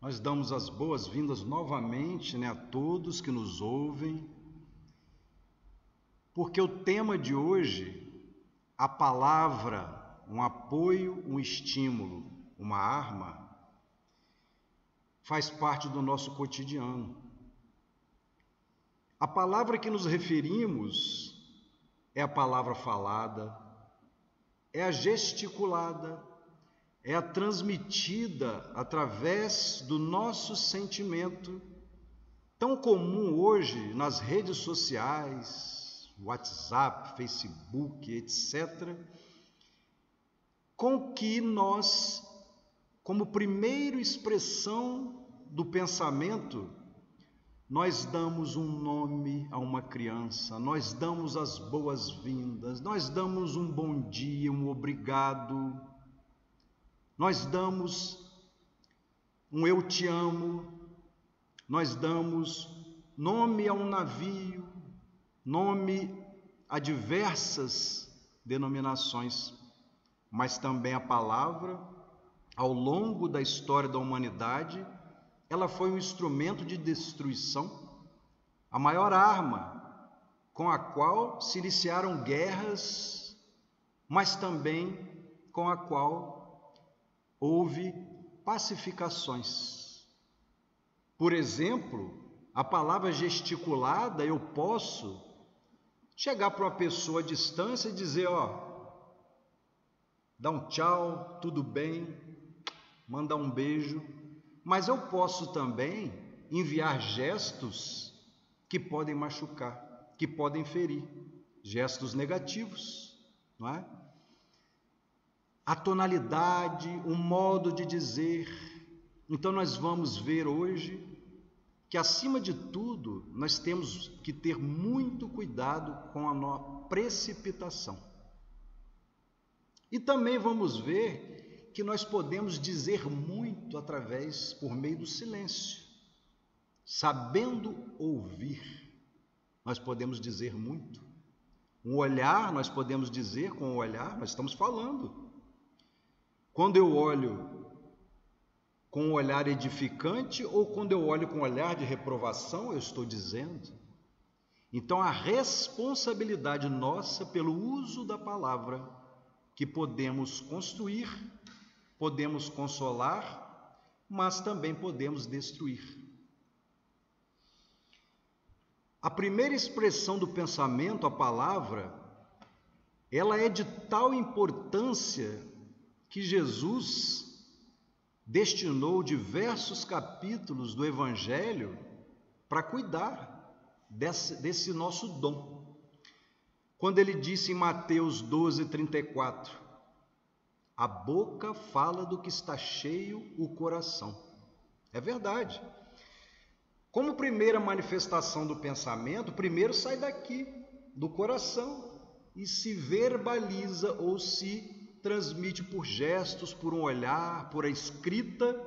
Nós damos as boas-vindas novamente né, a todos que nos ouvem, porque o tema de hoje, a palavra, um apoio, um estímulo, uma arma, faz parte do nosso cotidiano. A palavra que nos referimos é a palavra falada, é a gesticulada, é a transmitida através do nosso sentimento, tão comum hoje nas redes sociais, WhatsApp, Facebook, etc., com que nós, como primeira expressão do pensamento, nós damos um nome a uma criança, nós damos as boas-vindas, nós damos um bom dia, um obrigado nós damos um eu te amo, nós damos nome a um navio, nome a diversas denominações, mas também a palavra, ao longo da história da humanidade, ela foi um instrumento de destruição, a maior arma com a qual se iniciaram guerras, mas também com a qual houve pacificações. Por exemplo, a palavra gesticulada, eu posso chegar para uma pessoa à distância e dizer: Ó, dá um tchau, tudo bem, mandar um beijo, mas eu posso também enviar gestos que podem machucar, que podem ferir, gestos negativos, não é? A tonalidade, o modo de dizer. Então, nós vamos ver hoje que, acima de tudo, nós temos que ter muito cuidado com a precipitação. E também vamos ver que nós podemos dizer muito através, por meio do silêncio. Sabendo ouvir, nós podemos dizer muito. Um olhar, nós podemos dizer com o olhar, nós estamos falando. Quando eu olho com um olhar edificante ou quando eu olho com um olhar de reprovação, eu estou dizendo. Então, a responsabilidade nossa pelo uso da palavra, que podemos construir, podemos consolar, mas também podemos destruir. A primeira expressão do pensamento, a palavra, ela é de tal importância que Jesus destinou diversos capítulos do Evangelho para cuidar desse, desse nosso dom. Quando ele disse em Mateus 12, 34, a boca fala do que está cheio o coração. É verdade. Como primeira manifestação do pensamento, primeiro sai daqui, do coração, e se verbaliza ou se transmite por gestos, por um olhar, por a escrita,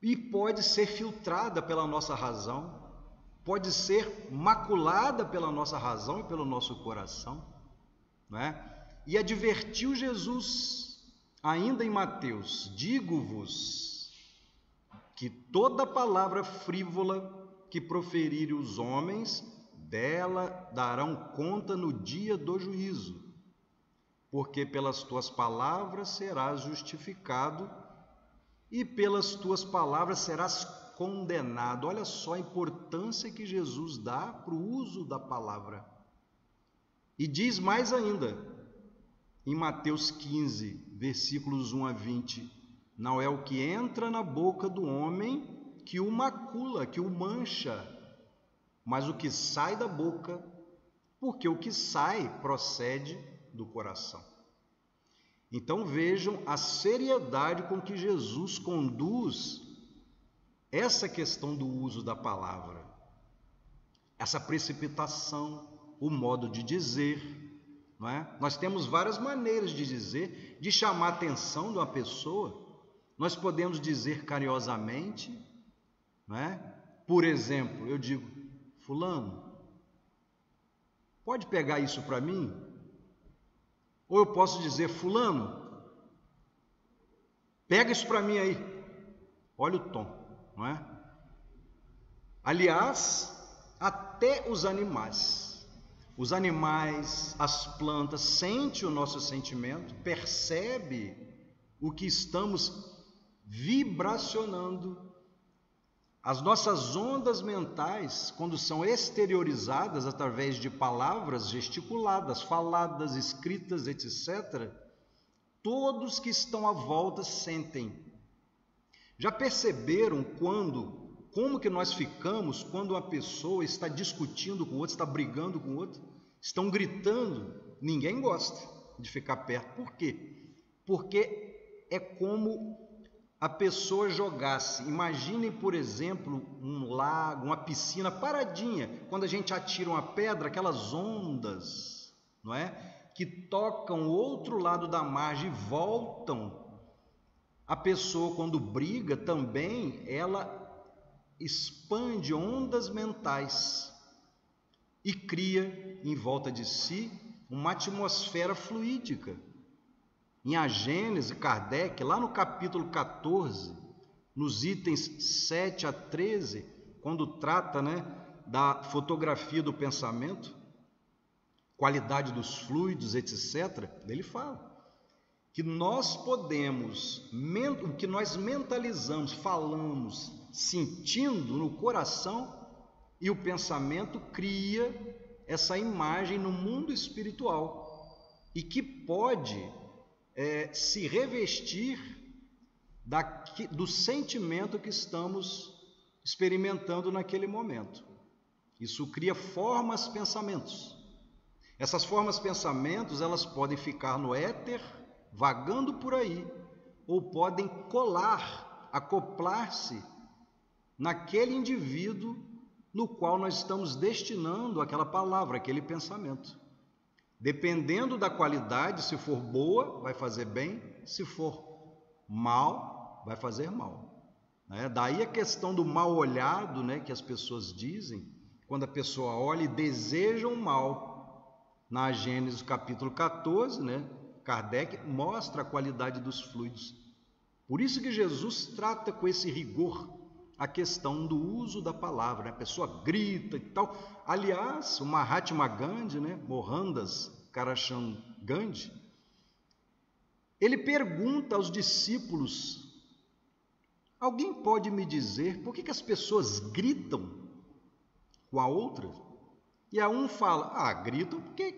e pode ser filtrada pela nossa razão, pode ser maculada pela nossa razão e pelo nosso coração, não é? E advertiu Jesus, ainda em Mateus: Digo-vos que toda palavra frívola que proferirem os homens, dela darão conta no dia do juízo porque pelas tuas palavras serás justificado e pelas tuas palavras serás condenado. Olha só a importância que Jesus dá para o uso da palavra. E diz mais ainda, em Mateus 15, versículos 1 a 20: Não é o que entra na boca do homem que o macula, que o mancha, mas o que sai da boca, porque o que sai procede do coração. Então vejam a seriedade com que Jesus conduz essa questão do uso da palavra, essa precipitação, o modo de dizer. Não é? Nós temos várias maneiras de dizer, de chamar a atenção de uma pessoa. Nós podemos dizer carinhosamente, não é? por exemplo, eu digo, Fulano, pode pegar isso para mim? Ou eu posso dizer, Fulano, pega isso para mim aí. Olha o tom, não é? Aliás, até os animais. Os animais, as plantas sente o nosso sentimento, percebe o que estamos vibracionando. As nossas ondas mentais, quando são exteriorizadas através de palavras gesticuladas, faladas, escritas, etc., todos que estão à volta sentem. Já perceberam quando como que nós ficamos quando uma pessoa está discutindo com outra, está brigando com outra, estão gritando? Ninguém gosta de ficar perto. Por quê? Porque é como a pessoa jogasse. Imaginem, por exemplo, um lago, uma piscina paradinha. Quando a gente atira uma pedra, aquelas ondas, não é? Que tocam o outro lado da margem e voltam. A pessoa, quando briga, também ela expande ondas mentais e cria em volta de si uma atmosfera fluídica. Em A Gênese, Kardec, lá no capítulo 14, nos itens 7 a 13, quando trata né, da fotografia do pensamento, qualidade dos fluidos, etc., ele fala que nós podemos, o que nós mentalizamos, falamos, sentindo no coração e o pensamento cria essa imagem no mundo espiritual e que pode é, se revestir daqui, do sentimento que estamos experimentando naquele momento. Isso cria formas pensamentos. Essas formas pensamentos elas podem ficar no éter, vagando por aí, ou podem colar, acoplar-se naquele indivíduo no qual nós estamos destinando aquela palavra, aquele pensamento. Dependendo da qualidade, se for boa, vai fazer bem, se for mal, vai fazer mal. Né? Daí a questão do mal olhado, né, que as pessoas dizem, quando a pessoa olha e deseja o mal. Na Gênesis capítulo 14, né, Kardec mostra a qualidade dos fluidos. Por isso que Jesus trata com esse rigor a questão do uso da palavra. Né? A pessoa grita e tal. Aliás, o Mahatma Gandhi, né? Mohandas Karachand Gandhi, ele pergunta aos discípulos: Alguém pode me dizer por que, que as pessoas gritam com a outra? E a um fala: Ah, gritam porque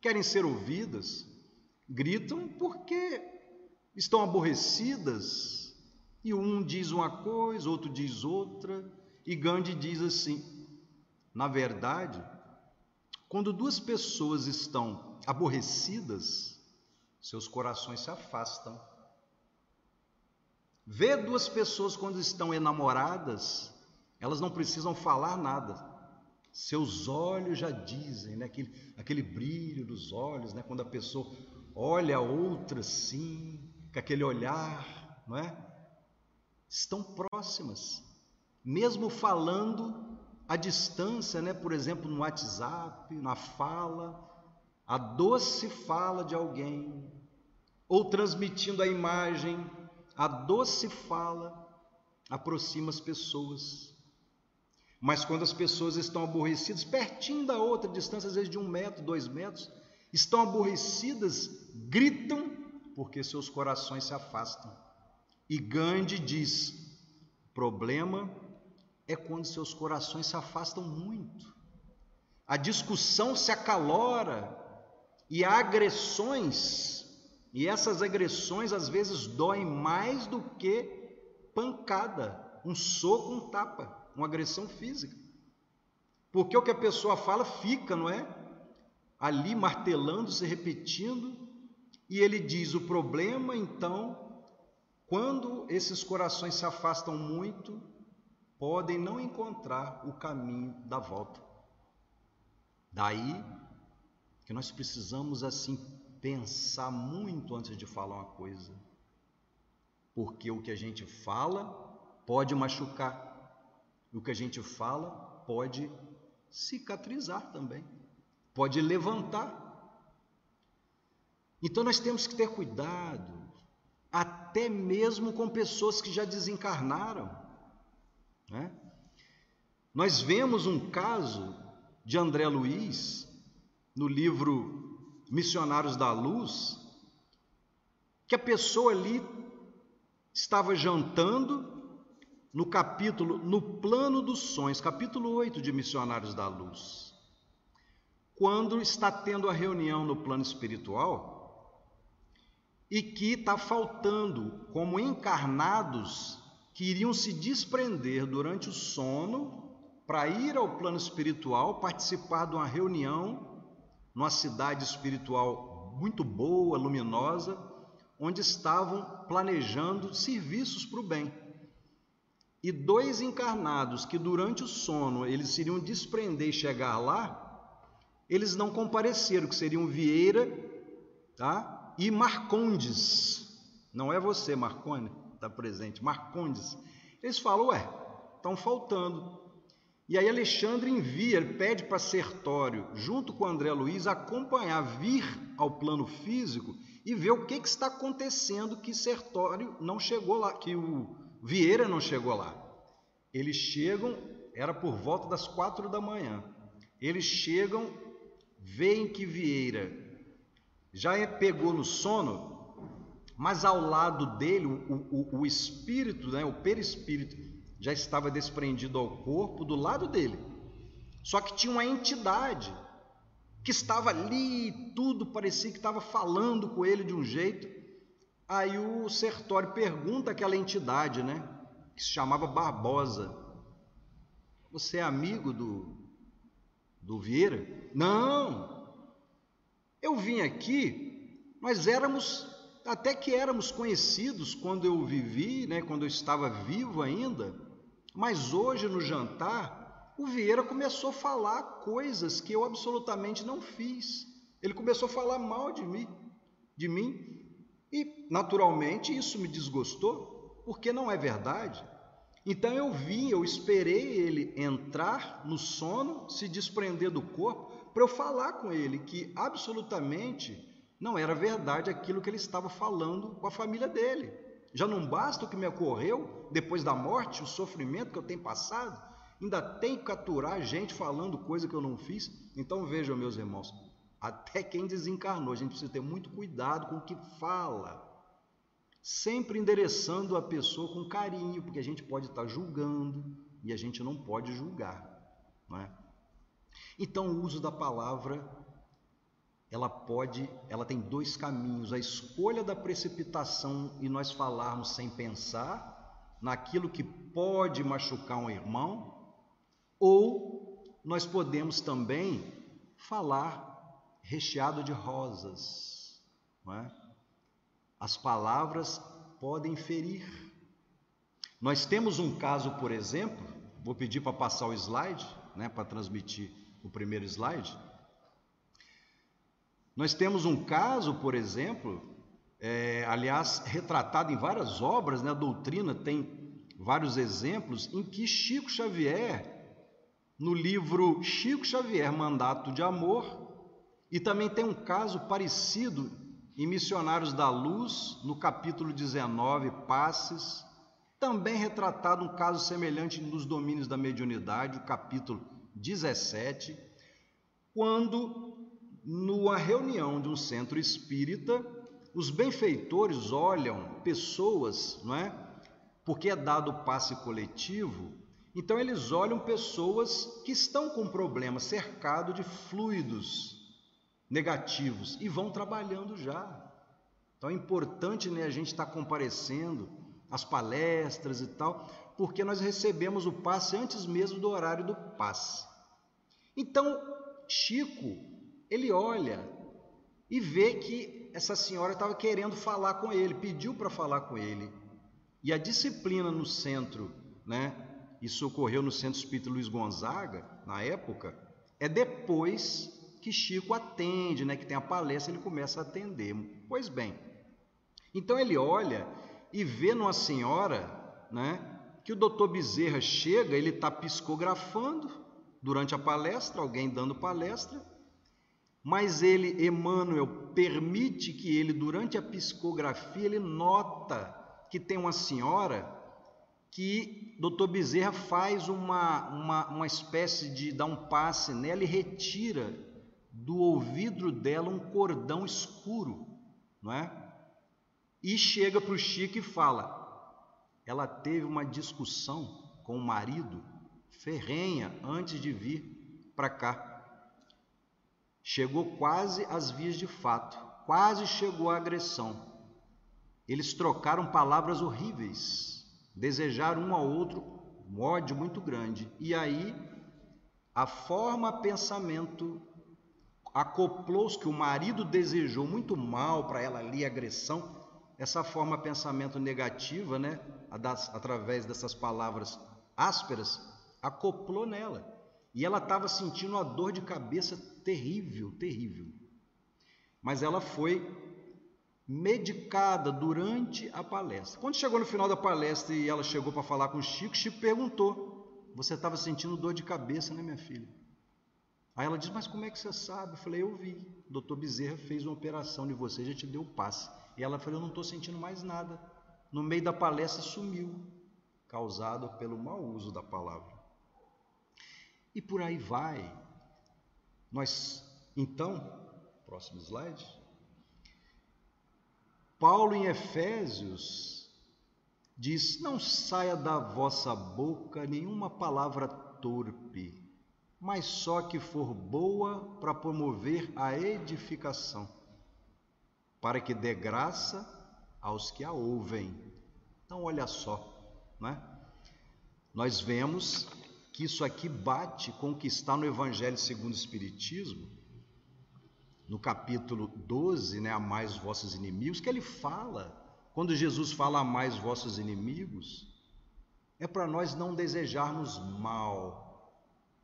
querem ser ouvidas, gritam porque estão aborrecidas, e um diz uma coisa, outro diz outra, e Gandhi diz assim: na verdade, quando duas pessoas estão aborrecidas, seus corações se afastam. Vê duas pessoas quando estão enamoradas, elas não precisam falar nada. Seus olhos já dizem, né? aquele, aquele brilho dos olhos, né? quando a pessoa olha a outra assim, com aquele olhar, não é? Estão próximas, mesmo falando à distância, né? por exemplo, no WhatsApp, na fala, a doce fala de alguém, ou transmitindo a imagem, a doce fala aproxima as pessoas. Mas quando as pessoas estão aborrecidas, pertinho da outra, distância às vezes de um metro, dois metros, estão aborrecidas, gritam, porque seus corações se afastam. E Gandhi diz: problema é quando seus corações se afastam muito. A discussão se acalora e há agressões, e essas agressões às vezes doem mais do que pancada, um soco, um tapa, uma agressão física. Porque o que a pessoa fala fica, não é? Ali martelando, se repetindo, e ele diz: o problema então quando esses corações se afastam muito, podem não encontrar o caminho da volta. Daí que nós precisamos assim pensar muito antes de falar uma coisa. Porque o que a gente fala pode machucar. O que a gente fala pode cicatrizar também. Pode levantar. Então nós temos que ter cuidado até mesmo com pessoas que já desencarnaram. Né? Nós vemos um caso de André Luiz no livro Missionários da Luz, que a pessoa ali estava jantando no capítulo No Plano dos Sonhos, capítulo 8 de Missionários da Luz. Quando está tendo a reunião no plano espiritual e que está faltando como encarnados que iriam se desprender durante o sono para ir ao plano espiritual, participar de uma reunião numa cidade espiritual muito boa, luminosa, onde estavam planejando serviços para o bem. E dois encarnados que durante o sono eles iriam desprender e chegar lá, eles não compareceram, que seriam Vieira tá? E Marcondes. Não é você, Marcone, está presente, Marcondes. Eles falam, ué, estão faltando. E aí Alexandre envia, ele pede para Sertório, junto com André Luiz, acompanhar, vir ao plano físico e ver o que, que está acontecendo que Sertório não chegou lá, que o Vieira não chegou lá. Eles chegam, era por volta das quatro da manhã. Eles chegam, veem que Vieira já é, pegou no sono, mas ao lado dele, o, o, o espírito, né, o perispírito, já estava desprendido ao corpo do lado dele. Só que tinha uma entidade que estava ali, tudo parecia que estava falando com ele de um jeito. Aí o Sertório pergunta àquela entidade, né, que se chamava Barbosa: Você é amigo do, do Vieira? Não, eu vim aqui, nós éramos, até que éramos conhecidos quando eu vivi, né, quando eu estava vivo ainda. Mas hoje no jantar, o Vieira começou a falar coisas que eu absolutamente não fiz. Ele começou a falar mal de mim, de mim, e naturalmente isso me desgostou, porque não é verdade. Então eu vim, eu esperei ele entrar no sono, se desprender do corpo, para eu falar com ele que absolutamente não era verdade aquilo que ele estava falando com a família dele. Já não basta o que me ocorreu depois da morte, o sofrimento que eu tenho passado? Ainda tenho que capturar gente falando coisa que eu não fiz? Então vejam, meus irmãos, até quem desencarnou, a gente precisa ter muito cuidado com o que fala. Sempre endereçando a pessoa com carinho, porque a gente pode estar julgando e a gente não pode julgar. Não é? Então, o uso da palavra ela pode, ela tem dois caminhos: a escolha da precipitação e nós falarmos sem pensar naquilo que pode machucar um irmão, ou nós podemos também falar recheado de rosas, não é? As palavras podem ferir. Nós temos um caso, por exemplo, vou pedir para passar o slide, né, para transmitir o primeiro slide. Nós temos um caso, por exemplo, é, aliás, retratado em várias obras, né? a doutrina tem vários exemplos, em que Chico Xavier, no livro Chico Xavier, Mandato de Amor, e também tem um caso parecido em Missionários da Luz, no capítulo 19, Passes, também retratado um caso semelhante nos domínios da mediunidade, o capítulo 17, quando numa reunião de um centro espírita, os benfeitores olham pessoas, não é? Porque é dado o passe coletivo, então eles olham pessoas que estão com problemas, cercado de fluidos negativos e vão trabalhando já. Então é importante né, a gente estar tá comparecendo às palestras e tal, porque nós recebemos o passe antes mesmo do horário do passe. Então, Chico ele olha e vê que essa senhora estava querendo falar com ele, pediu para falar com ele. E a disciplina no centro, né? Isso ocorreu no Centro Espírita Luiz Gonzaga, na época, é depois que Chico atende, né? Que tem a palestra, ele começa a atender. Pois bem, então ele olha e vê numa senhora, né? Que o doutor Bezerra chega, ele está psicografando durante a palestra, alguém dando palestra, mas ele, Emmanuel, permite que ele, durante a psicografia, ele nota que tem uma senhora que Dr. Bezerra faz uma, uma, uma espécie de dar um passe nela e retira do ouvido dela um cordão escuro, não é? E chega para o Chico e fala: ela teve uma discussão com o marido ferrenha antes de vir para cá. Chegou quase às vias de fato, quase chegou à agressão. Eles trocaram palavras horríveis, desejaram um ao outro um ódio muito grande. E aí, a forma pensamento acoplou-se que o marido desejou muito mal para ela ali, agressão. Essa forma pensamento negativa, né, através dessas palavras ásperas, acoplou nela. E ela estava sentindo uma dor de cabeça terrível, terrível. Mas ela foi medicada durante a palestra. Quando chegou no final da palestra e ela chegou para falar com o Chico, Chico perguntou: Você estava sentindo dor de cabeça, né, minha filha? Aí ela disse: Mas como é que você sabe? Eu falei: Eu vi. O doutor Bezerra fez uma operação de você, já te deu o passe. E ela falou: Eu não estou sentindo mais nada. No meio da palestra sumiu, causado pelo mau uso da palavra. E por aí vai. Nós, então, próximo slide. Paulo em Efésios diz: Não saia da vossa boca nenhuma palavra torpe, mas só que for boa para promover a edificação, para que dê graça aos que a ouvem. Então, olha só, né? Nós vemos que isso aqui bate com o que está no Evangelho segundo o Espiritismo, no capítulo 12, né, a mais vossos inimigos, que ele fala, quando Jesus fala a mais vossos inimigos, é para nós não desejarmos mal,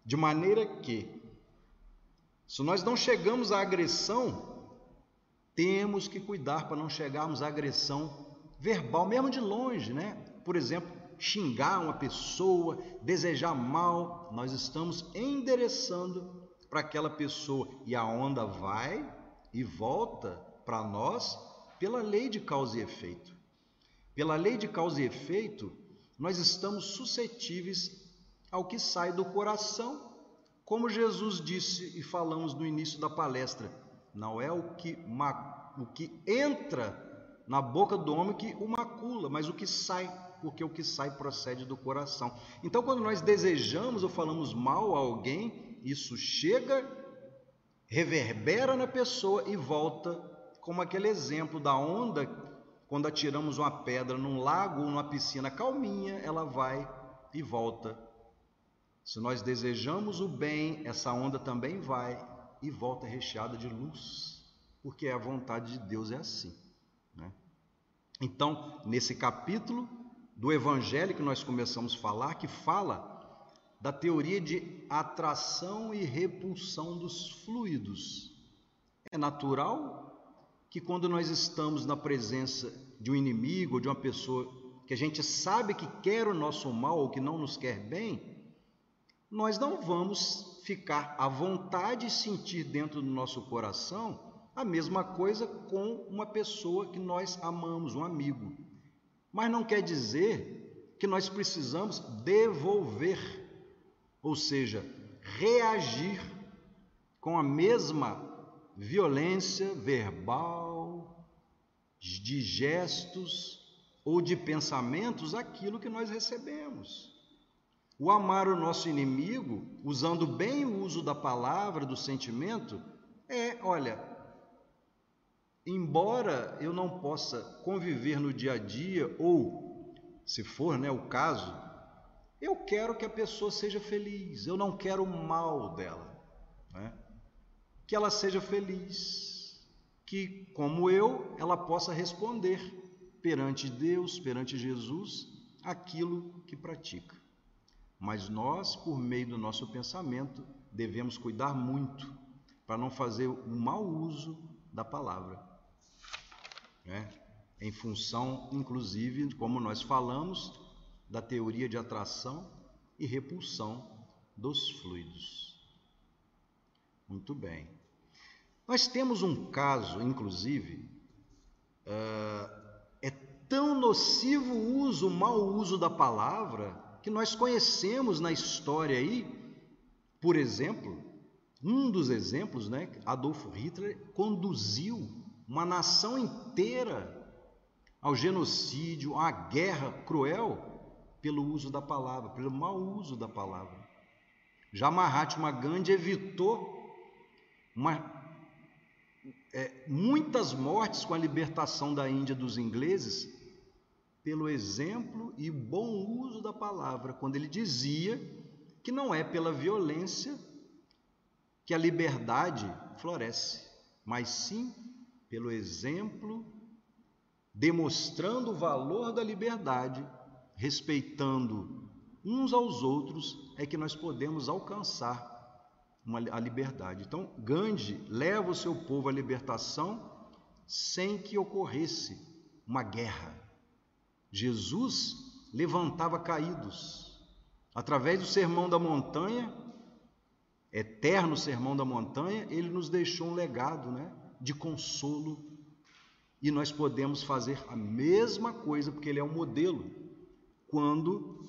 de maneira que, se nós não chegamos à agressão, temos que cuidar para não chegarmos à agressão verbal, mesmo de longe, né? Por exemplo, xingar uma pessoa, desejar mal, nós estamos endereçando para aquela pessoa e a onda vai e volta para nós pela lei de causa e efeito. Pela lei de causa e efeito, nós estamos suscetíveis ao que sai do coração, como Jesus disse e falamos no início da palestra. Não é o que, o que entra na boca do homem que o macula, mas o que sai porque o que sai procede do coração. Então, quando nós desejamos ou falamos mal a alguém, isso chega, reverbera na pessoa e volta, como aquele exemplo da onda, quando atiramos uma pedra num lago ou numa piscina calminha, ela vai e volta. Se nós desejamos o bem, essa onda também vai e volta recheada de luz, porque a vontade de Deus é assim. Né? Então, nesse capítulo, do evangelho que nós começamos a falar, que fala da teoria de atração e repulsão dos fluidos. É natural que quando nós estamos na presença de um inimigo de uma pessoa que a gente sabe que quer o nosso mal ou que não nos quer bem, nós não vamos ficar à vontade e sentir dentro do nosso coração a mesma coisa com uma pessoa que nós amamos, um amigo. Mas não quer dizer que nós precisamos devolver, ou seja, reagir com a mesma violência verbal, de gestos ou de pensamentos aquilo que nós recebemos. O amar o nosso inimigo, usando bem o uso da palavra, do sentimento, é, olha, embora eu não possa conviver no dia a dia, ou, se for né, o caso, eu quero que a pessoa seja feliz, eu não quero o mal dela. Né? Que ela seja feliz, que, como eu, ela possa responder perante Deus, perante Jesus, aquilo que pratica. Mas nós, por meio do nosso pensamento, devemos cuidar muito para não fazer o mau uso da palavra né? em função, inclusive, como nós falamos, da teoria de atração e repulsão dos fluidos. Muito bem. Nós temos um caso, inclusive, uh, é tão nocivo o uso, o mau uso da palavra, que nós conhecemos na história aí, por exemplo, um dos exemplos, né, Adolfo Hitler conduziu uma nação inteira ao genocídio, à guerra cruel pelo uso da palavra, pelo mau uso da palavra. Já Mahatma Gandhi evitou uma, é, muitas mortes com a libertação da Índia dos ingleses pelo exemplo e bom uso da palavra, quando ele dizia que não é pela violência que a liberdade floresce, mas sim pelo exemplo, demonstrando o valor da liberdade, respeitando uns aos outros, é que nós podemos alcançar uma, a liberdade. Então, Gandhi leva o seu povo à libertação sem que ocorresse uma guerra. Jesus levantava caídos. Através do sermão da montanha, eterno sermão da montanha, ele nos deixou um legado né, de consolo. E nós podemos fazer a mesma coisa, porque ele é um modelo, quando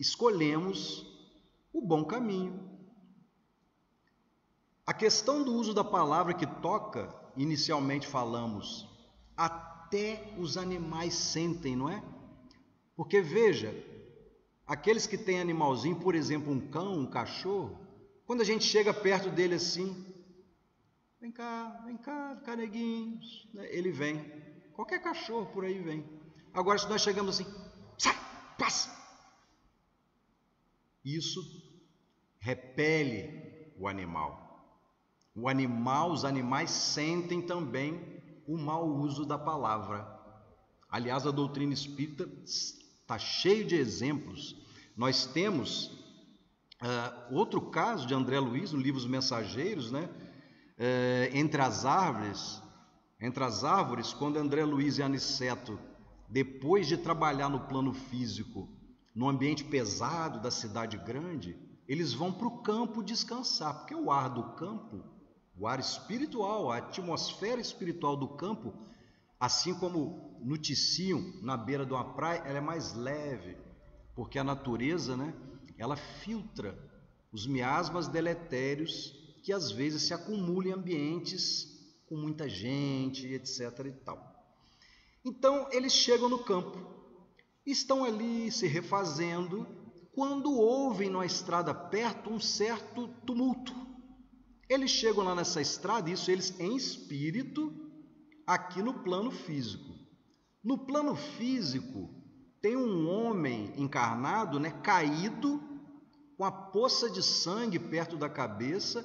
escolhemos o bom caminho, a questão do uso da palavra que toca, inicialmente falamos, até os animais sentem, não é? Porque veja, aqueles que têm animalzinho, por exemplo, um cão, um cachorro, quando a gente chega perto dele assim, vem cá, vem cá, caneguinhos, né? ele vem. Qualquer cachorro por aí vem. Agora, se nós chegamos assim, sai, passa. Isso repele o animal. O animal, os animais sentem também o mau uso da palavra. Aliás, a doutrina espírita está cheio de exemplos. Nós temos uh, outro caso de André Luiz no livro Os Mensageiros, né? Uh, entre as árvores, entre as árvores, quando André Luiz e Aniceto, depois de trabalhar no plano físico, no ambiente pesado da cidade grande, eles vão para o campo descansar, porque o ar do campo o ar espiritual, a atmosfera espiritual do campo, assim como noticiam na beira de uma praia, ela é mais leve, porque a natureza, né, ela filtra os miasmas deletérios que às vezes se acumulam em ambientes com muita gente, etc e tal. Então, eles chegam no campo, estão ali se refazendo, quando ouvem na estrada perto um certo tumulto. Eles chegam lá nessa estrada, isso eles em espírito, aqui no plano físico. No plano físico, tem um homem encarnado, né, caído, com a poça de sangue perto da cabeça,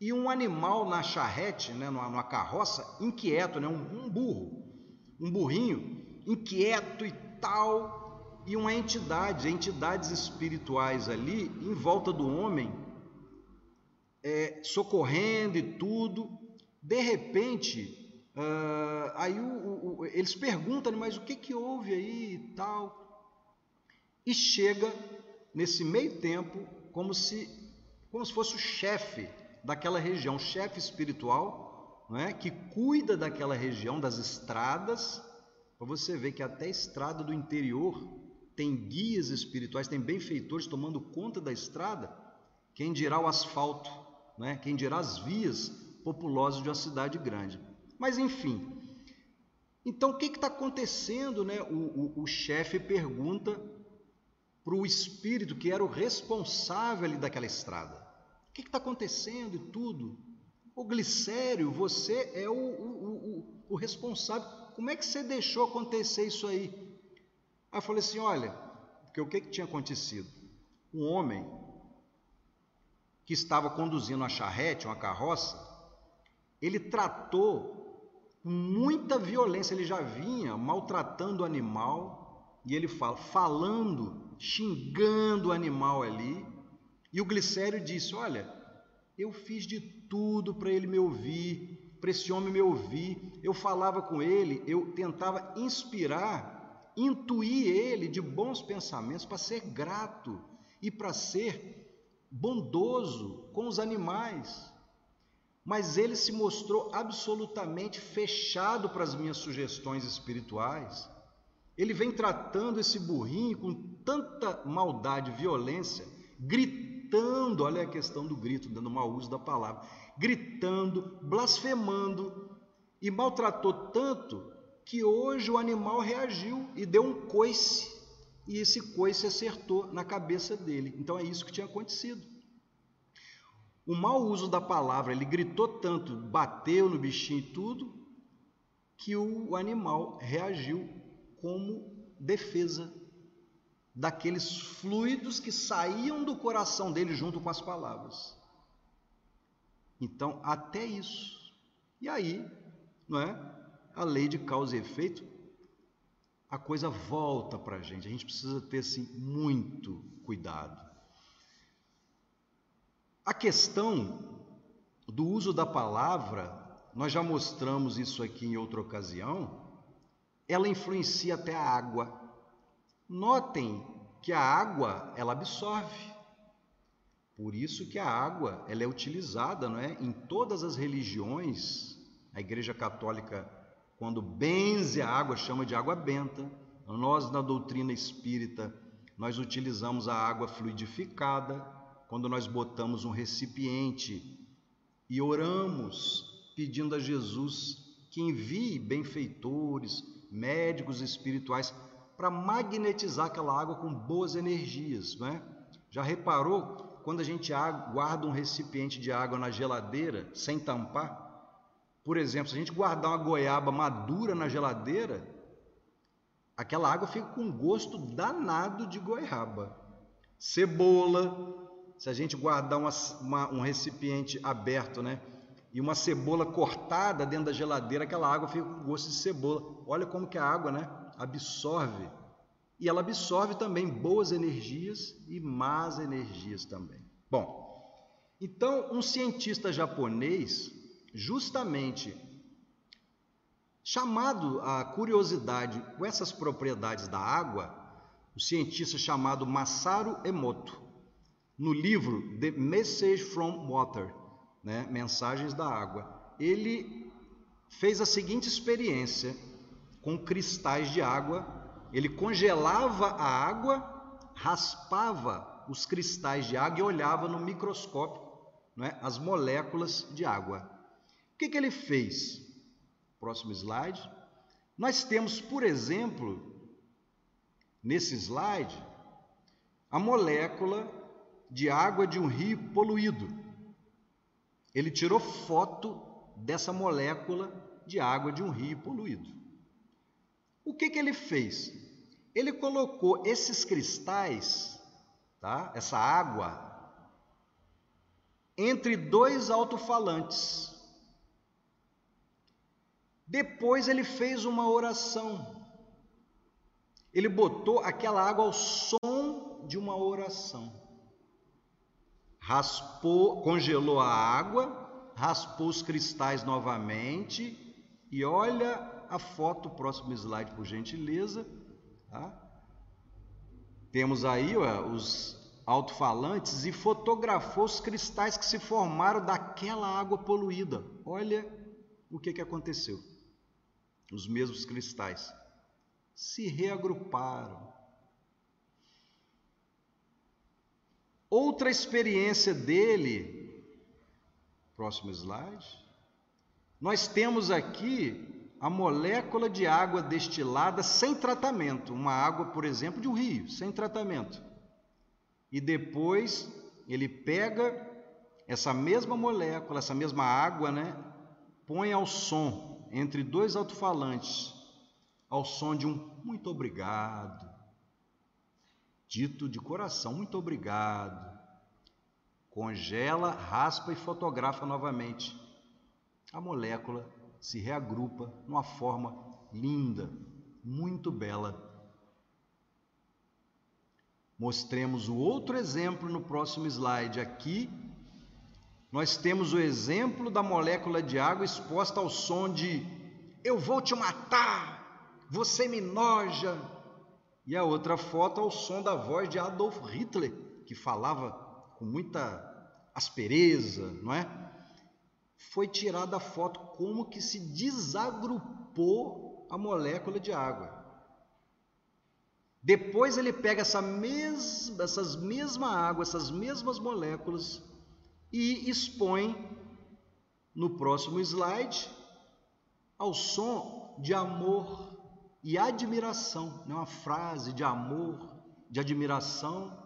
e um animal na charrete, né, numa, carroça, inquieto, né, um burro, um burrinho, inquieto e tal, e uma entidade, entidades espirituais ali, em volta do homem, é, socorrendo e tudo. De repente, uh, aí o, o, eles perguntam, mas o que, que houve aí e tal? E chega nesse meio tempo como se, como se fosse o chefe daquela região, chefe espiritual, não é? que cuida daquela região, das estradas, para você ver que até a estrada do interior tem guias espirituais, tem benfeitores tomando conta da estrada, quem dirá o asfalto né? quem dirá as vias populosas de uma cidade grande. Mas enfim, então o que está acontecendo? Né? O, o, o chefe pergunta para o espírito que era o responsável ali daquela estrada: o que está acontecendo e tudo? O Glicério, você é o, o, o, responsável. Como é que você deixou acontecer isso aí? Aí eu falei assim: olha, porque o que, que tinha acontecido? Um homem que estava conduzindo a charrete, uma carroça, ele tratou com muita violência, ele já vinha maltratando o animal, e ele fala, falando, xingando o animal ali, e o Glicério disse: Olha, eu fiz de tudo para ele me ouvir, para esse homem me ouvir, eu falava com ele, eu tentava inspirar, intuir ele de bons pensamentos para ser grato e para ser bondoso com os animais. mas ele se mostrou absolutamente fechado para as minhas sugestões espirituais. Ele vem tratando esse burrinho com tanta maldade e violência, gritando, olha a questão do grito, dando mau uso da palavra, gritando, blasfemando e maltratou tanto que hoje o animal reagiu e deu um coice, e esse coice acertou na cabeça dele. Então é isso que tinha acontecido. O mau uso da palavra, ele gritou tanto, bateu no bichinho e tudo, que o animal reagiu como defesa daqueles fluidos que saíam do coração dele junto com as palavras. Então, até isso. E aí, não é? A lei de causa e efeito, a coisa volta para a gente. A gente precisa ter assim, muito cuidado. A questão do uso da palavra, nós já mostramos isso aqui em outra ocasião, ela influencia até a água. Notem que a água, ela absorve. Por isso que a água, ela é utilizada, não é, em todas as religiões. A Igreja Católica, quando benze a água, chama de água benta. Nós na doutrina espírita, nós utilizamos a água fluidificada, quando nós botamos um recipiente e oramos pedindo a Jesus que envie benfeitores, médicos espirituais para magnetizar aquela água com boas energias, não é? Já reparou quando a gente guarda um recipiente de água na geladeira sem tampar? Por exemplo, se a gente guardar uma goiaba madura na geladeira, aquela água fica com gosto danado de goiaba. Cebola, se a gente guardar uma, uma, um recipiente aberto, né? E uma cebola cortada dentro da geladeira, aquela água fica com gosto de cebola. Olha como que a água, né? Absorve. E ela absorve também boas energias e más energias também. Bom, então um cientista japonês, justamente chamado a curiosidade com essas propriedades da água, o cientista chamado Masaru Emoto, no livro The Message from Water, né, Mensagens da Água, ele fez a seguinte experiência com cristais de água. Ele congelava a água, raspava os cristais de água e olhava no microscópio né, as moléculas de água. O que, que ele fez? Próximo slide. Nós temos, por exemplo, nesse slide, a molécula de água de um rio poluído. Ele tirou foto dessa molécula de água de um rio poluído. O que, que ele fez? Ele colocou esses cristais, tá? essa água, entre dois alto-falantes. Depois ele fez uma oração. Ele botou aquela água ao som de uma oração raspou, congelou a água, raspou os cristais novamente e olha a foto, próximo slide, por gentileza. Tá? Temos aí ó, os alto-falantes e fotografou os cristais que se formaram daquela água poluída. Olha o que, que aconteceu. Os mesmos cristais se reagruparam, Outra experiência dele, próximo slide. Nós temos aqui a molécula de água destilada sem tratamento, uma água, por exemplo, de um rio, sem tratamento. E depois ele pega essa mesma molécula, essa mesma água, né, põe ao som entre dois alto-falantes, ao som de um muito obrigado, dito de coração: muito obrigado. Congela, raspa e fotografa novamente. A molécula se reagrupa numa forma linda, muito bela. Mostremos o outro exemplo no próximo slide. Aqui nós temos o exemplo da molécula de água exposta ao som de eu vou te matar, você me noja, e a outra foto ao som da voz de Adolf Hitler, que falava com muita aspereza, não é? foi tirada a foto como que se desagrupou a molécula de água. Depois ele pega essa mesma, essas mesma água, essas mesmas moléculas e expõe no próximo slide ao som de amor e admiração, né? uma frase de amor, de admiração,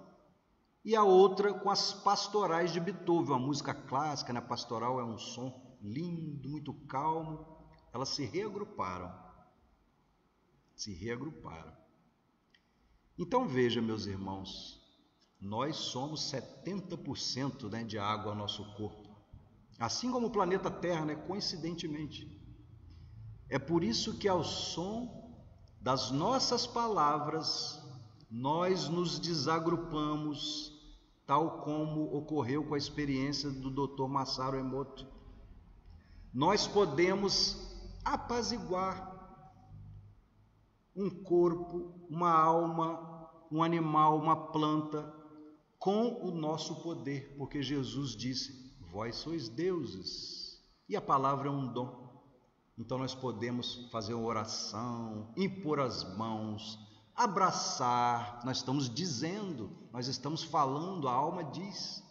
e a outra com as pastorais de Beethoven, uma música clássica, né? pastoral é um som lindo, muito calmo. Elas se reagruparam. Se reagruparam. Então veja, meus irmãos, nós somos 70% né, de água ao nosso corpo. Assim como o planeta Terra, né, coincidentemente. É por isso que ao som das nossas palavras nós nos desagrupamos, tal como ocorreu com a experiência do Dr. Masaru Emoto. Nós podemos apaziguar um corpo, uma alma, um animal, uma planta, com o nosso poder, porque Jesus disse: Vós sois deuses, e a palavra é um dom. Então nós podemos fazer uma oração, impor as mãos, abraçar, nós estamos dizendo, nós estamos falando, a alma diz,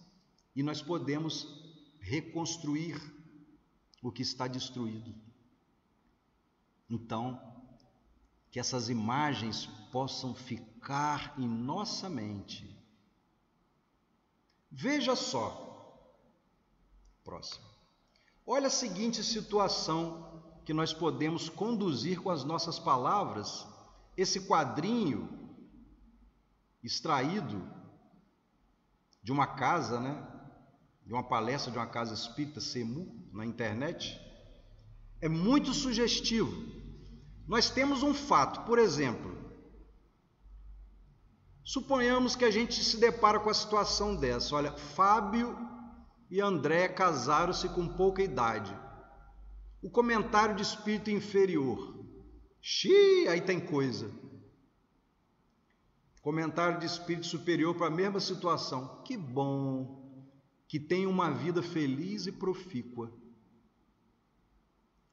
e nós podemos reconstruir o que está destruído. Então, que essas imagens possam ficar em nossa mente. Veja só. Próximo. Olha a seguinte situação que nós podemos conduzir com as nossas palavras esse quadrinho extraído de uma casa, né? De uma palestra de uma casa espírita, SEMU, na internet, é muito sugestivo. Nós temos um fato, por exemplo, suponhamos que a gente se depara com a situação dessa. Olha, Fábio e André casaram-se com pouca idade. O comentário de espírito inferior. Xiii, aí tem coisa. Comentário de espírito superior para a mesma situação. Que bom que tem uma vida feliz e profícua.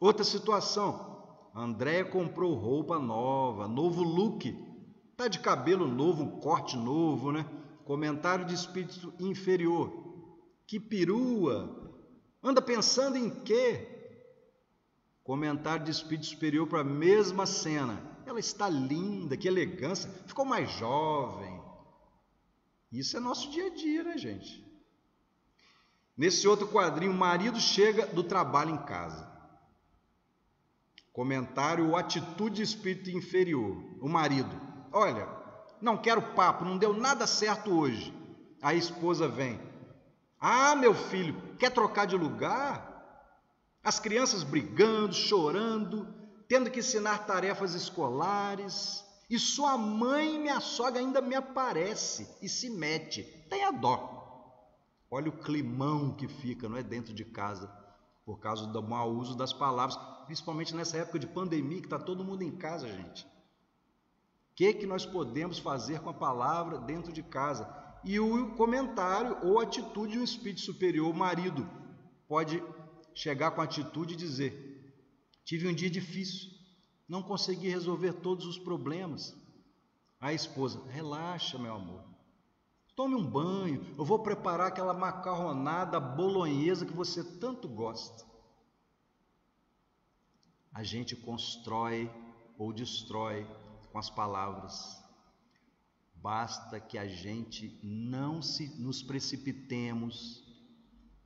Outra situação. André comprou roupa nova, novo look. Tá de cabelo novo, um corte novo, né? Comentário de espírito inferior. Que perua! Anda pensando em quê? Comentário de espírito superior para a mesma cena. Ela está linda, que elegância, ficou mais jovem. Isso é nosso dia a dia, né, gente? Nesse outro quadrinho, o marido chega do trabalho em casa. Comentário atitude de espírito inferior. O marido, olha, não quero papo, não deu nada certo hoje. A esposa vem. Ah, meu filho, quer trocar de lugar? As crianças brigando, chorando, tendo que ensinar tarefas escolares, e sua mãe minha sogra ainda me aparece e se mete. Tenha dó. Olha o climão que fica, não é dentro de casa, por causa do mau uso das palavras, principalmente nessa época de pandemia que está todo mundo em casa, gente. Que, que nós podemos fazer com a palavra dentro de casa? E o comentário ou atitude de um espírito superior, o marido, pode chegar com atitude e dizer: Tive um dia difícil, não consegui resolver todos os problemas. A esposa: Relaxa, meu amor. Tome um banho, eu vou preparar aquela macarronada bolonhesa que você tanto gosta. A gente constrói ou destrói com as palavras. Basta que a gente não se nos precipitemos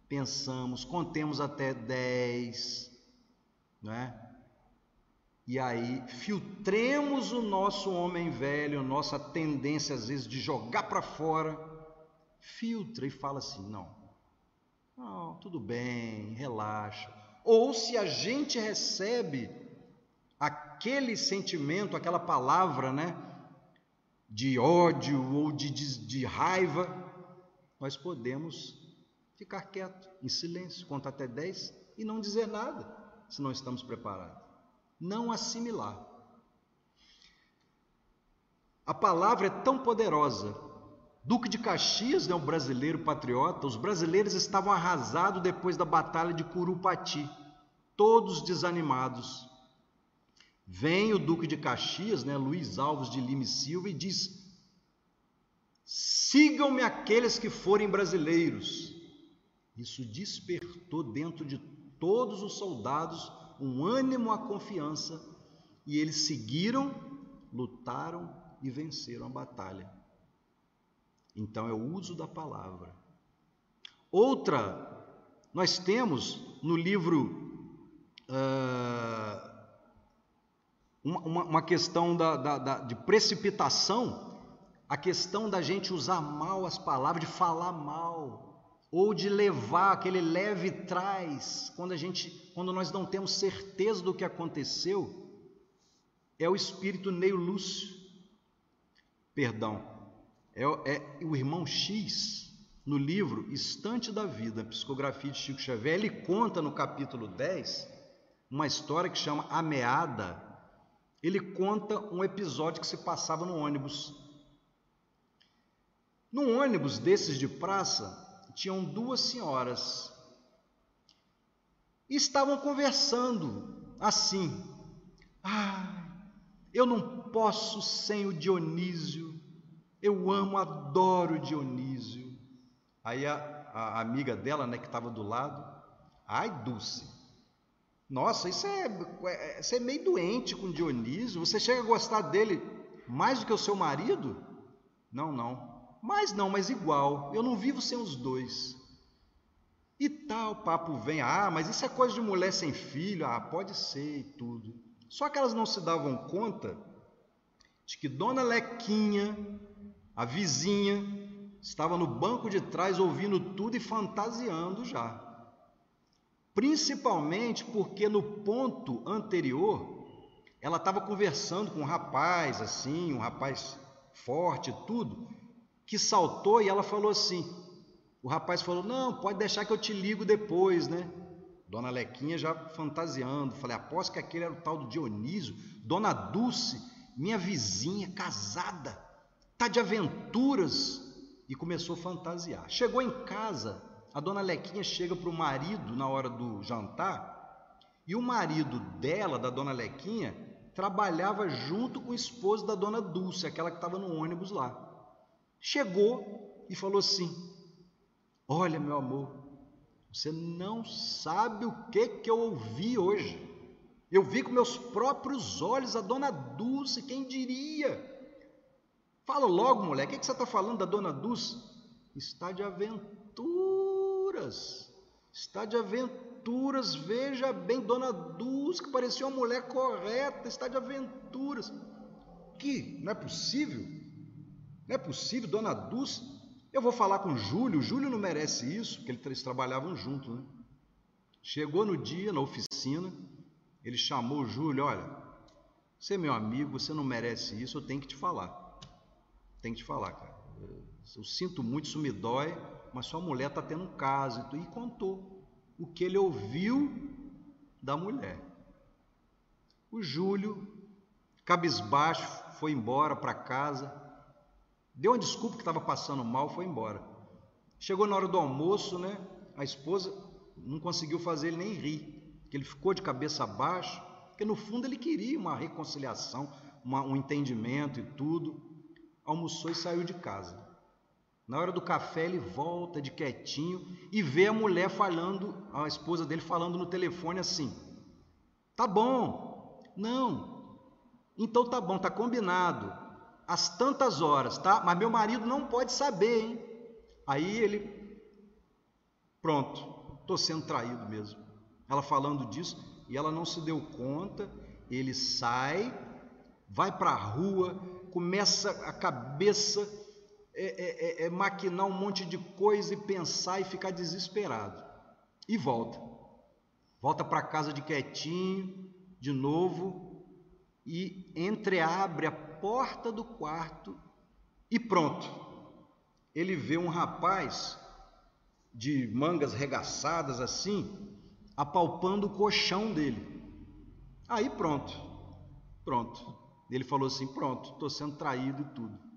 pensamos, contemos até 10, né? E aí filtremos o nosso homem velho, nossa tendência às vezes de jogar para fora, filtra e fala assim: não, não, tudo bem, relaxa. Ou se a gente recebe aquele sentimento, aquela palavra, né, de ódio ou de, de, de raiva, nós podemos ficar quieto, em silêncio, contar até 10 e não dizer nada, se não estamos preparados. Não assimilar. A palavra é tão poderosa Duque de Caxias, né, o brasileiro patriota, os brasileiros estavam arrasados depois da batalha de Curupati, todos desanimados. Vem o Duque de Caxias, né, Luiz Alves de Lima e Silva, e diz: Sigam-me aqueles que forem brasileiros. Isso despertou dentro de todos os soldados um ânimo, a confiança, e eles seguiram, lutaram e venceram a batalha. Então é o uso da palavra. Outra, nós temos no livro uh, uma, uma, questão da, da, da, de precipitação, a questão da gente usar mal as palavras, de falar mal, ou de levar aquele leve trás, quando a gente, quando nós não temos certeza do que aconteceu, é o espírito Neio Lúcio, perdão, é, é o irmão X, no livro Estante da Vida, psicografia de Chico Xavier, ele conta no capítulo 10 uma história que chama A Meada. Ele conta um episódio que se passava no ônibus. Num ônibus desses de praça, tinham duas senhoras. E estavam conversando assim. Ah, eu não posso sem o Dionísio. Eu amo, adoro Dionísio. Aí a, a amiga dela, né, que estava do lado, ai, Dulce, nossa, isso é, é, você é meio doente com Dionísio. Você chega a gostar dele mais do que o seu marido? Não, não. Mais não, mas igual. Eu não vivo sem os dois. E tal, papo vem. Ah, mas isso é coisa de mulher sem filho. Ah, pode ser e tudo. Só que elas não se davam conta de que Dona Lequinha, a vizinha, estava no banco de trás ouvindo tudo e fantasiando já. Principalmente porque no ponto anterior ela estava conversando com um rapaz assim, um rapaz forte tudo, que saltou e ela falou assim. O rapaz falou: Não, pode deixar que eu te ligo depois, né? Dona Lequinha já fantasiando. Falei: Aposto que aquele era o tal do Dionísio. Dona Dulce, minha vizinha, casada, tá de aventuras. E começou a fantasiar. Chegou em casa, a dona Lequinha chega para o marido na hora do jantar, e o marido dela, da dona Lequinha, trabalhava junto com o esposo da dona Dulce, aquela que estava no ônibus lá chegou e falou assim: Olha, meu amor, você não sabe o que, que eu ouvi hoje. Eu vi com meus próprios olhos a dona Dulce, quem diria? Fala logo, mulher, o que, que você está falando da dona Dulce? Está de aventuras, está de aventuras, veja bem, dona Dulce, que parecia uma mulher correta, está de aventuras. Que não é possível? Não é possível, dona Dulce. Eu vou falar com o Júlio. O Júlio não merece isso, porque eles trabalhavam juntos. Né? Chegou no dia, na oficina, ele chamou o Júlio: Olha, você é meu amigo, você não merece isso, eu tenho que te falar. Tenho que te falar, cara. Eu sinto muito, isso me dói, mas sua mulher está tendo um caso. E contou o que ele ouviu da mulher. O Júlio, cabisbaixo, foi embora para casa Deu uma desculpa que estava passando mal, foi embora. Chegou na hora do almoço, né? A esposa não conseguiu fazer ele nem rir, que ele ficou de cabeça baixa, porque no fundo ele queria uma reconciliação, uma, um entendimento e tudo. Almoçou e saiu de casa. Na hora do café ele volta de quietinho e vê a mulher falando, a esposa dele falando no telefone assim: "Tá bom. Não. Então tá bom, tá combinado às tantas horas, tá? Mas meu marido não pode saber, hein? Aí ele, pronto, estou sendo traído mesmo. Ela falando disso e ela não se deu conta. Ele sai, vai para a rua, começa a cabeça é, é, é, é, maquinar um monte de coisa e pensar e ficar desesperado. E volta. Volta para casa de quietinho, de novo, e entreabre a porta do quarto e pronto. Ele vê um rapaz de mangas regaçadas assim, apalpando o colchão dele. Aí pronto, pronto. Ele falou assim: pronto, estou sendo traído e tudo.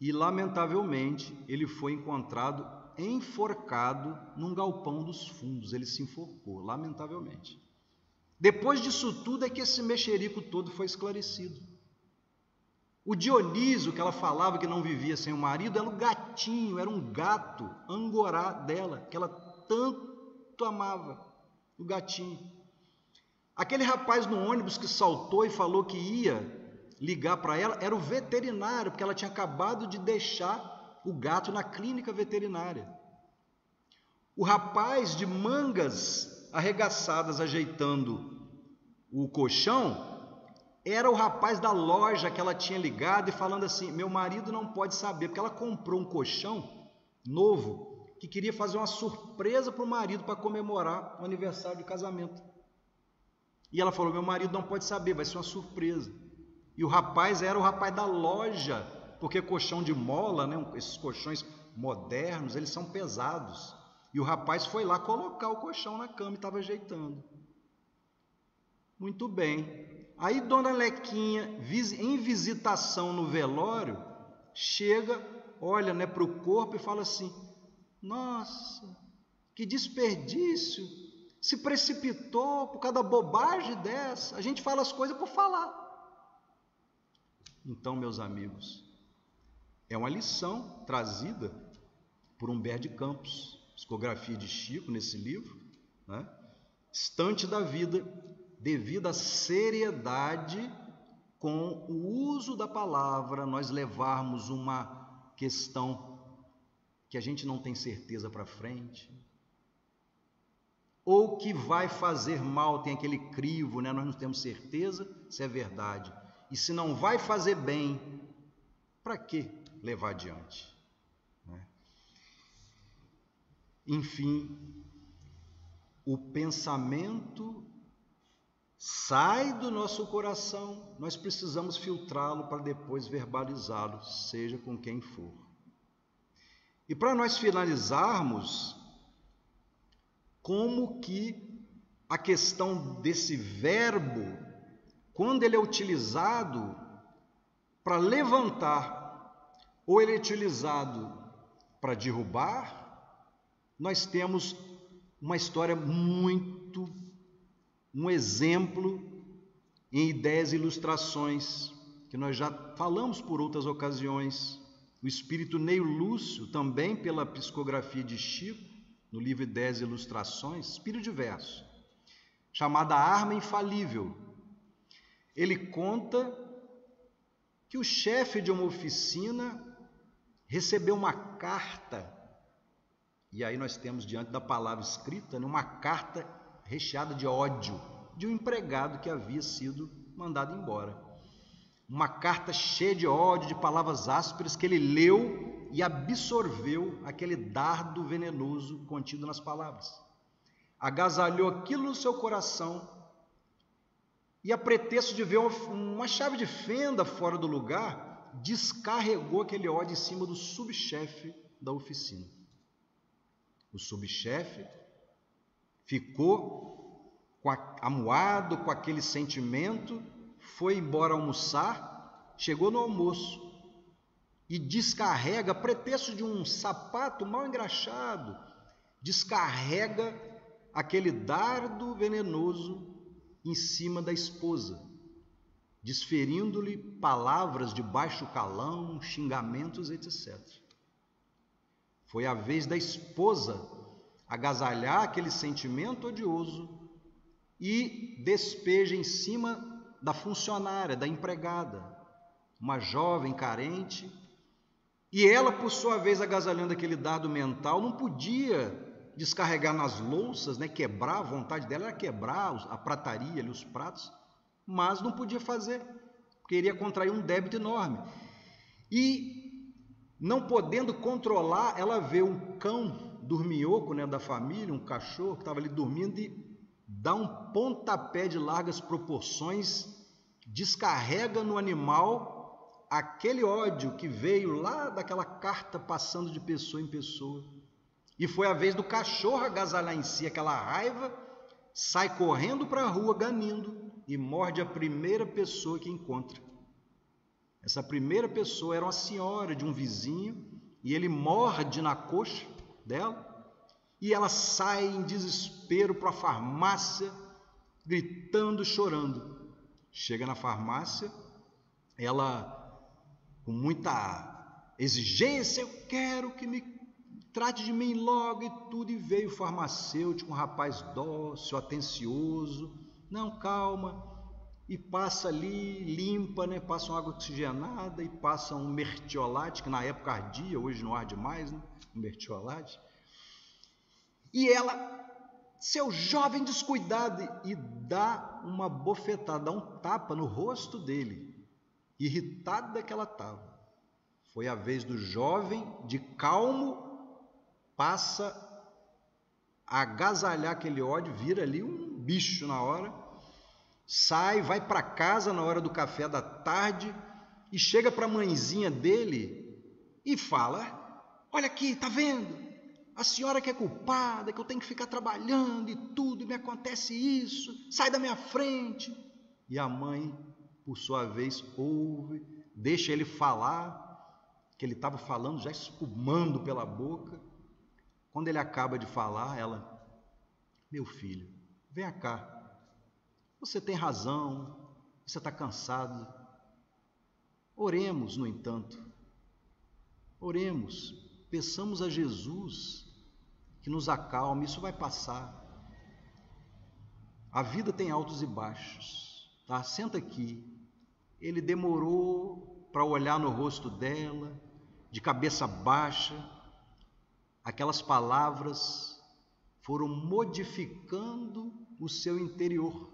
E, lamentavelmente, ele foi encontrado enforcado num galpão dos fundos. Ele se enforcou, lamentavelmente. Depois disso tudo é que esse mexerico todo foi esclarecido. O Dionísio, que ela falava que não vivia sem o marido, era um gatinho, era um gato angorá dela, que ela tanto amava, o gatinho. Aquele rapaz no ônibus que saltou e falou que ia ligar para ela era o veterinário, porque ela tinha acabado de deixar o gato na clínica veterinária. O rapaz de mangas arregaçadas ajeitando o colchão era o rapaz da loja que ela tinha ligado e falando assim: Meu marido não pode saber, porque ela comprou um colchão novo que queria fazer uma surpresa para o marido para comemorar o aniversário de casamento. E ela falou: Meu marido não pode saber, vai ser uma surpresa. E o rapaz era o rapaz da loja, porque colchão de mola, né, esses colchões modernos, eles são pesados. E o rapaz foi lá colocar o colchão na cama e estava ajeitando. Muito bem. Aí Dona Lequinha, em visitação no velório, chega, olha né, para o corpo e fala assim: Nossa, que desperdício! Se precipitou por causa da bobagem dessa. A gente fala as coisas por falar. Então, meus amigos, é uma lição trazida por Humberto de Campos, psicografia de Chico nesse livro, né? Estante da vida, devido à seriedade com o uso da palavra, nós levarmos uma questão que a gente não tem certeza para frente, ou que vai fazer mal, tem aquele crivo, né? nós não temos certeza se é verdade. E se não vai fazer bem, para que levar adiante? Né? Enfim, o pensamento sai do nosso coração, nós precisamos filtrá-lo para depois verbalizá-lo, seja com quem for. E para nós finalizarmos, como que a questão desse verbo quando ele é utilizado para levantar ou ele é utilizado para derrubar, nós temos uma história muito, um exemplo em ideias e ilustrações, que nós já falamos por outras ocasiões. O espírito Neio Lúcio, também pela psicografia de Chico, no livro e Ilustrações, espírito diverso, chamada Arma Infalível, ele conta que o chefe de uma oficina recebeu uma carta, e aí nós temos diante da palavra escrita né, uma carta recheada de ódio de um empregado que havia sido mandado embora. Uma carta cheia de ódio, de palavras ásperas que ele leu e absorveu aquele dardo venenoso contido nas palavras. Agasalhou aquilo no seu coração e, a pretexto de ver uma chave de fenda fora do lugar, descarregou aquele ódio em cima do subchefe da oficina. O subchefe ficou com a, amuado com aquele sentimento, foi embora almoçar, chegou no almoço e descarrega, pretexto de um sapato mal engraxado, descarrega aquele dardo venenoso em cima da esposa, desferindo-lhe palavras de baixo calão, xingamentos, etc. Foi a vez da esposa agasalhar aquele sentimento odioso e despeja em cima da funcionária, da empregada, uma jovem carente, e ela, por sua vez, agasalhando aquele dado mental, não podia descarregar nas louças, né, quebrar, a vontade dela era quebrar a prataria, ali, os pratos, mas não podia fazer, queria contrair um débito enorme. E não podendo controlar, ela vê um cão dorminhoco né, da família, um cachorro que estava ali dormindo e dá um pontapé de largas proporções, descarrega no animal aquele ódio que veio lá daquela carta passando de pessoa em pessoa e foi a vez do cachorro agasalhar em si aquela raiva, sai correndo para a rua ganindo e morde a primeira pessoa que encontra. Essa primeira pessoa era uma senhora de um vizinho e ele morde na coxa dela e ela sai em desespero para a farmácia, gritando, chorando. Chega na farmácia, ela com muita exigência, eu quero que me trate de mim logo e tudo, e veio o farmacêutico, um rapaz dócil, atencioso, não, calma, e passa ali, limpa, né? passa uma água oxigenada e passa um mertiolate, que na época ardia, hoje não arde mais, né? um mertiolate, e ela, seu jovem descuidado, e dá uma bofetada, dá um tapa no rosto dele, irritada que ela estava. Foi a vez do jovem, de calmo, passa a agasalhar aquele ódio, vira ali um bicho na hora, sai, vai para casa na hora do café da tarde e chega para a mãezinha dele e fala: Olha aqui, tá vendo? A senhora que é culpada, que eu tenho que ficar trabalhando e tudo, e me acontece isso, sai da minha frente. E a mãe, por sua vez, ouve, deixa ele falar, que ele estava falando, já espumando pela boca. Quando ele acaba de falar, ela, meu filho, venha cá. Você tem razão, você está cansado. Oremos, no entanto. Oremos, peçamos a Jesus que nos acalme, isso vai passar. A vida tem altos e baixos, tá? Senta aqui. Ele demorou para olhar no rosto dela, de cabeça baixa. Aquelas palavras foram modificando o seu interior.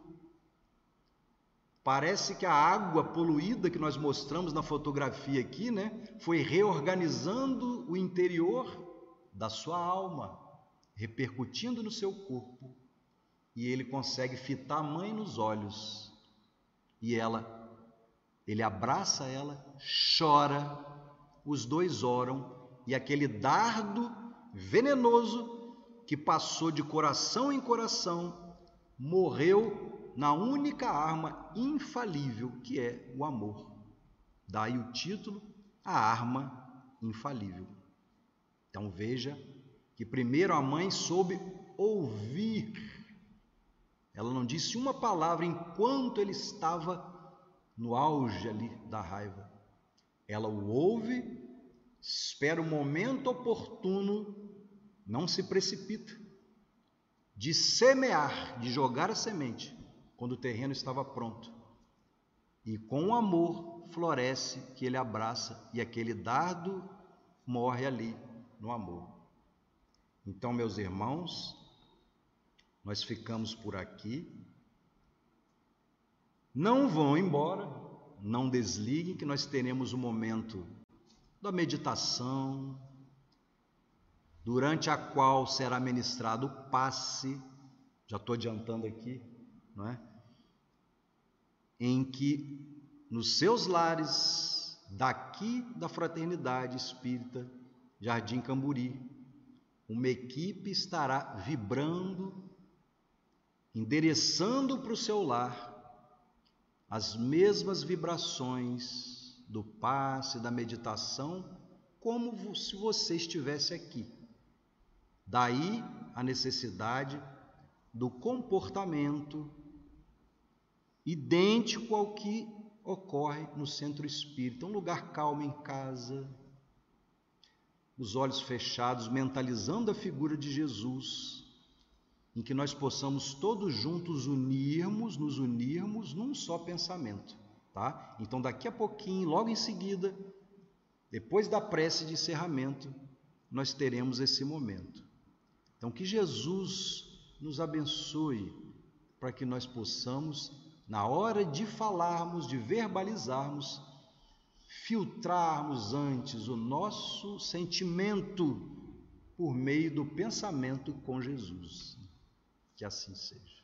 Parece que a água poluída que nós mostramos na fotografia aqui, né, foi reorganizando o interior da sua alma repercutindo no seu corpo, e ele consegue fitar a mãe nos olhos. E ela, ele abraça ela, chora, os dois oram, e aquele dardo venenoso que passou de coração em coração morreu na única arma infalível que é o amor. Daí o título, a arma infalível. Então veja que primeiro a mãe soube ouvir. Ela não disse uma palavra enquanto ele estava no auge ali da raiva. Ela o ouve, espera o momento oportuno, não se precipita, de semear, de jogar a semente, quando o terreno estava pronto. E com o amor floresce que ele abraça e aquele dardo morre ali no amor. Então, meus irmãos, nós ficamos por aqui. Não vão embora, não desliguem, que nós teremos o um momento da meditação, durante a qual será ministrado o passe, já estou adiantando aqui, não é? Em que nos seus lares, daqui da Fraternidade Espírita, Jardim Camburi, uma equipe estará vibrando, endereçando para o seu lar as mesmas vibrações do passe, da meditação, como se você estivesse aqui. Daí a necessidade do comportamento idêntico ao que ocorre no centro espírita, um lugar calmo em casa, os olhos fechados, mentalizando a figura de Jesus, em que nós possamos todos juntos unirmos, nos unirmos num só pensamento, tá? Então daqui a pouquinho, logo em seguida, depois da prece de encerramento, nós teremos esse momento. Então que Jesus nos abençoe para que nós possamos, na hora de falarmos, de verbalizarmos, filtrarmos antes o nosso sentimento por meio do pensamento com Jesus. Que assim seja.